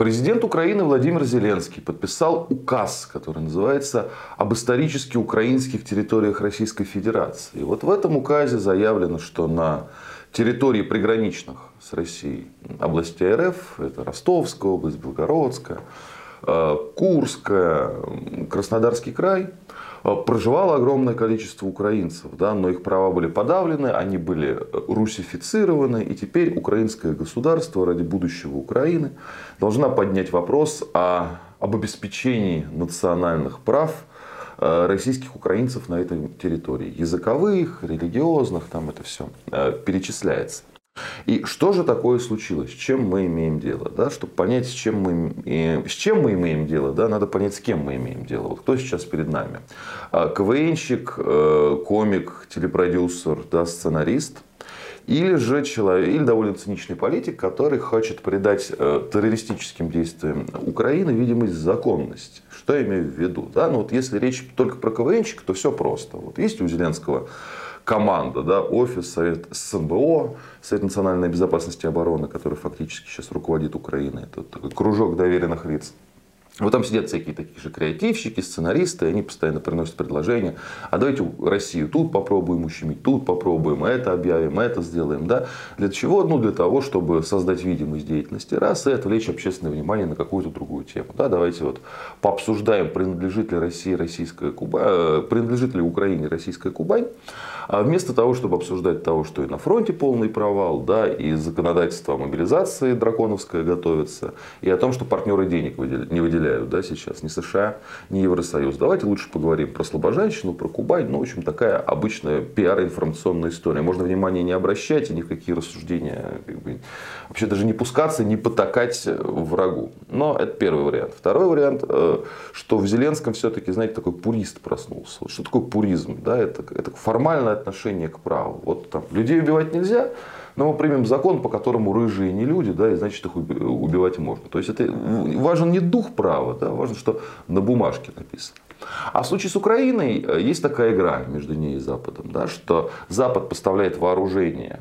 Президент Украины Владимир Зеленский подписал указ, который называется «Об исторически украинских территориях Российской Федерации». И вот в этом указе заявлено, что на территории приграничных с Россией областей РФ, это Ростовская область, Белгородская, э, Курская, Краснодарский край, э, проживало огромное количество украинцев, да, но их права были подавлены, они были русифицированы, и теперь украинское государство ради будущего Украины должна поднять вопрос о, об обеспечении национальных прав э, российских украинцев на этой территории. Языковых, религиозных, там это все перечисляется. И что же такое случилось? С чем мы имеем дело? Да? Чтобы понять, с чем, мы, с чем мы имеем дело, да, надо понять, с кем мы имеем дело. Вот кто сейчас перед нами? А, КВНщик, э, комик, телепродюсер, да, сценарист – или же человек, или довольно циничный политик, который хочет придать э, террористическим действиям Украины видимость законности. Что я имею в виду? Да? Ну, вот если речь только про КВНщик, то все просто. Вот есть у Зеленского команда, да, офис, совет СНБО, Совет национальной безопасности и обороны, который фактически сейчас руководит Украиной. Это такой кружок доверенных лиц. Вот там сидят всякие такие же креативщики, сценаристы, они постоянно приносят предложения. А давайте Россию тут попробуем ущемить, тут попробуем, это объявим, это сделаем. Да? Для чего? Ну, для того, чтобы создать видимость деятельности раз и отвлечь общественное внимание на какую-то другую тему. Да? Давайте вот пообсуждаем, принадлежит ли России российская Кубань, э, принадлежит ли Украине российская Кубань. А вместо того, чтобы обсуждать того, что и на фронте полный провал, да, и законодательство о мобилизации драконовское готовится, и о том, что партнеры денег не выделяют да, сейчас ни США, ни Евросоюз. Давайте лучше поговорим про слабоженщину, про Кубань. Ну, в общем, такая обычная пиар-информационная история. Можно внимания не обращать и ни в какие рассуждения как бы, вообще даже не пускаться, не потакать врагу. Но это первый вариант. Второй вариант, э, что в Зеленском все-таки, знаете, такой пурист проснулся. Что такое пуризм? Да, это, это формальное отношение к праву. Вот там людей убивать нельзя, но мы примем закон, по которому рыжие не люди, да, и значит их убивать можно. То есть это важен не дух права, да, важно, что на бумажке написано. А в случае с Украиной э, есть такая игра между ней и Западом, да, что Запад поставляет вооружение,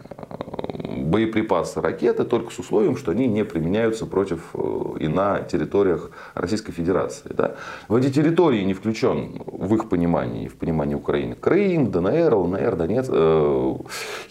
боеприпасы, ракеты только с условием, что они не применяются против э, и на территориях Российской Федерации. Да. В эти территории не включен в их понимании, в понимании Украины Крым, ДНР, ЛНР, Донецк, э,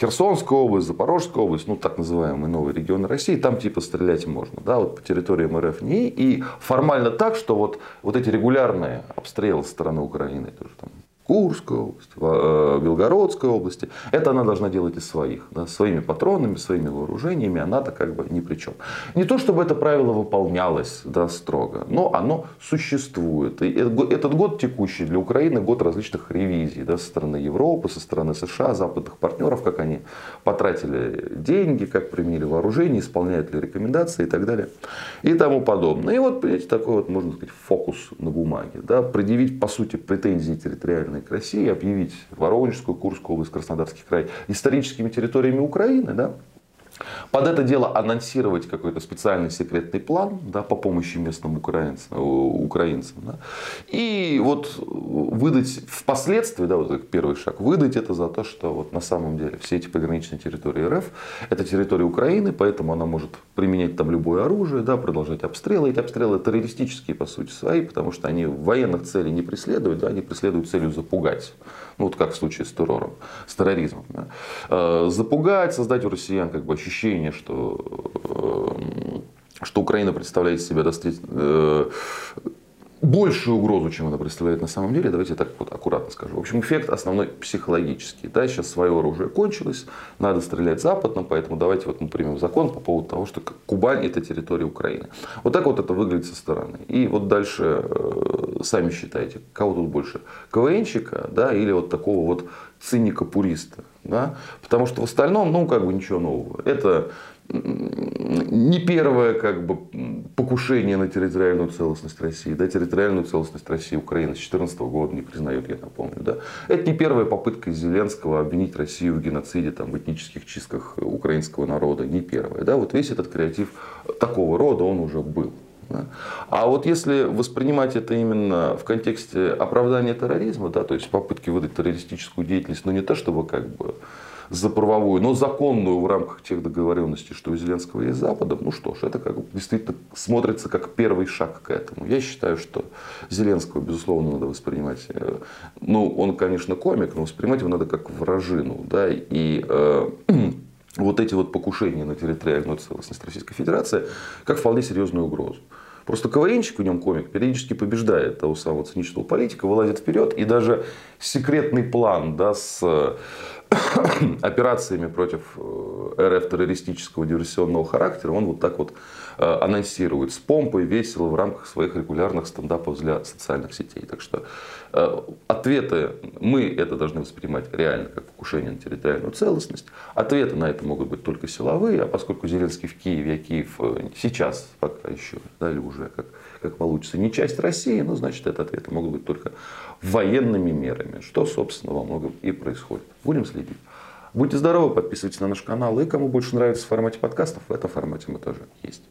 Херсонская область, Запорожская область, ну так называемые новые регионы России, там типа стрелять можно. Да, вот по территориям РФ не. И формально так, что вот, вот эти регулярные обстрелы со стороны Украины, тоже там Курской области, э, Белгородской области. Это она должна делать из своих, да, своими патронами, своими вооружениями, она-то как бы ни при чем. Не то, чтобы это правило выполнялось да, строго, но оно существует. И этот год текущий для Украины год различных ревизий да, со стороны Европы, со стороны США, западных партнеров, как они потратили деньги, как применили вооружение, исполняют ли рекомендации и так далее и тому подобное. И вот, понимаете, такой вот, можно сказать, фокус на бумаге. Да, предъявить, по сути, претензии территориальной к России, объявить Воронежскую, Курскую область, Краснодарский край историческими территориями Украины, да, под это дело анонсировать какой-то специальный секретный план да, по помощи местным украинцам. украинцам да. И вот выдать впоследствии, да, вот первый шаг, выдать это за то, что вот на самом деле все эти пограничные территории РФ это территория Украины, поэтому она может применять там любое оружие, да, продолжать обстрелы. Эти обстрелы террористические по сути свои, потому что они военных целей не преследуют, да, они преследуют целью запугать. Ну, вот как в случае с террором, с терроризмом. Да. Э, запугать, создать у россиян как бы ощущение, что э, что Украина представляет себя достаточно э, большую угрозу, чем она представляет на самом деле, давайте так вот аккуратно скажу. В общем, эффект основной психологический. Да, сейчас свое оружие кончилось, надо стрелять западно, поэтому давайте вот мы примем закон по поводу того, что Кубань это территория Украины. Вот так вот это выглядит со стороны. И вот дальше э, сами считайте, кого тут больше, КВНщика да, или вот такого вот циника-пуриста. Да? Потому что в остальном, ну, как бы ничего нового. Это не первое как бы, покушение на территориальную целостность России. Да, территориальную целостность России Украина с 2014 года не признает, я напомню. Да. Это не первая попытка Зеленского обвинить Россию в геноциде, там, в этнических чистках украинского народа. Не первая. Да. Вот весь этот креатив такого рода, он уже был. А вот если воспринимать это именно в контексте оправдания терроризма, да, то есть попытки выдать террористическую деятельность, но ну, не то, чтобы как бы за правовую, но законную в рамках тех договоренностей, что у Зеленского есть с Западом, ну что ж, это как действительно смотрится как первый шаг к этому. Я считаю, что Зеленского, безусловно, надо воспринимать, э, ну, он, конечно, комик, но воспринимать его надо как вражину, да, и э, вот эти вот покушения на территориальную целостность Российской Федерации как вполне серьезную угрозу. Просто КВНчик в нем комик периодически побеждает того самого циничного политика, вылазит вперед, и даже секретный план да, с операциями против э, РФ террористического диверсионного характера, он вот так вот э, анонсирует с помпой, весело в рамках своих регулярных стендапов для социальных сетей. Так что э, ответы, мы это должны воспринимать реально как покушение на территориальную целостность. Ответы на это могут быть только силовые, а поскольку Зеленский в Киеве, а Киев сейчас пока еще, да, или уже как, как получится, не часть России, ну, значит, это ответы могут быть только военными мерами, что, собственно, во многом и происходит. Будем следить. Будьте здоровы, подписывайтесь на наш канал. И кому больше нравится в формате подкастов, в этом формате мы тоже есть.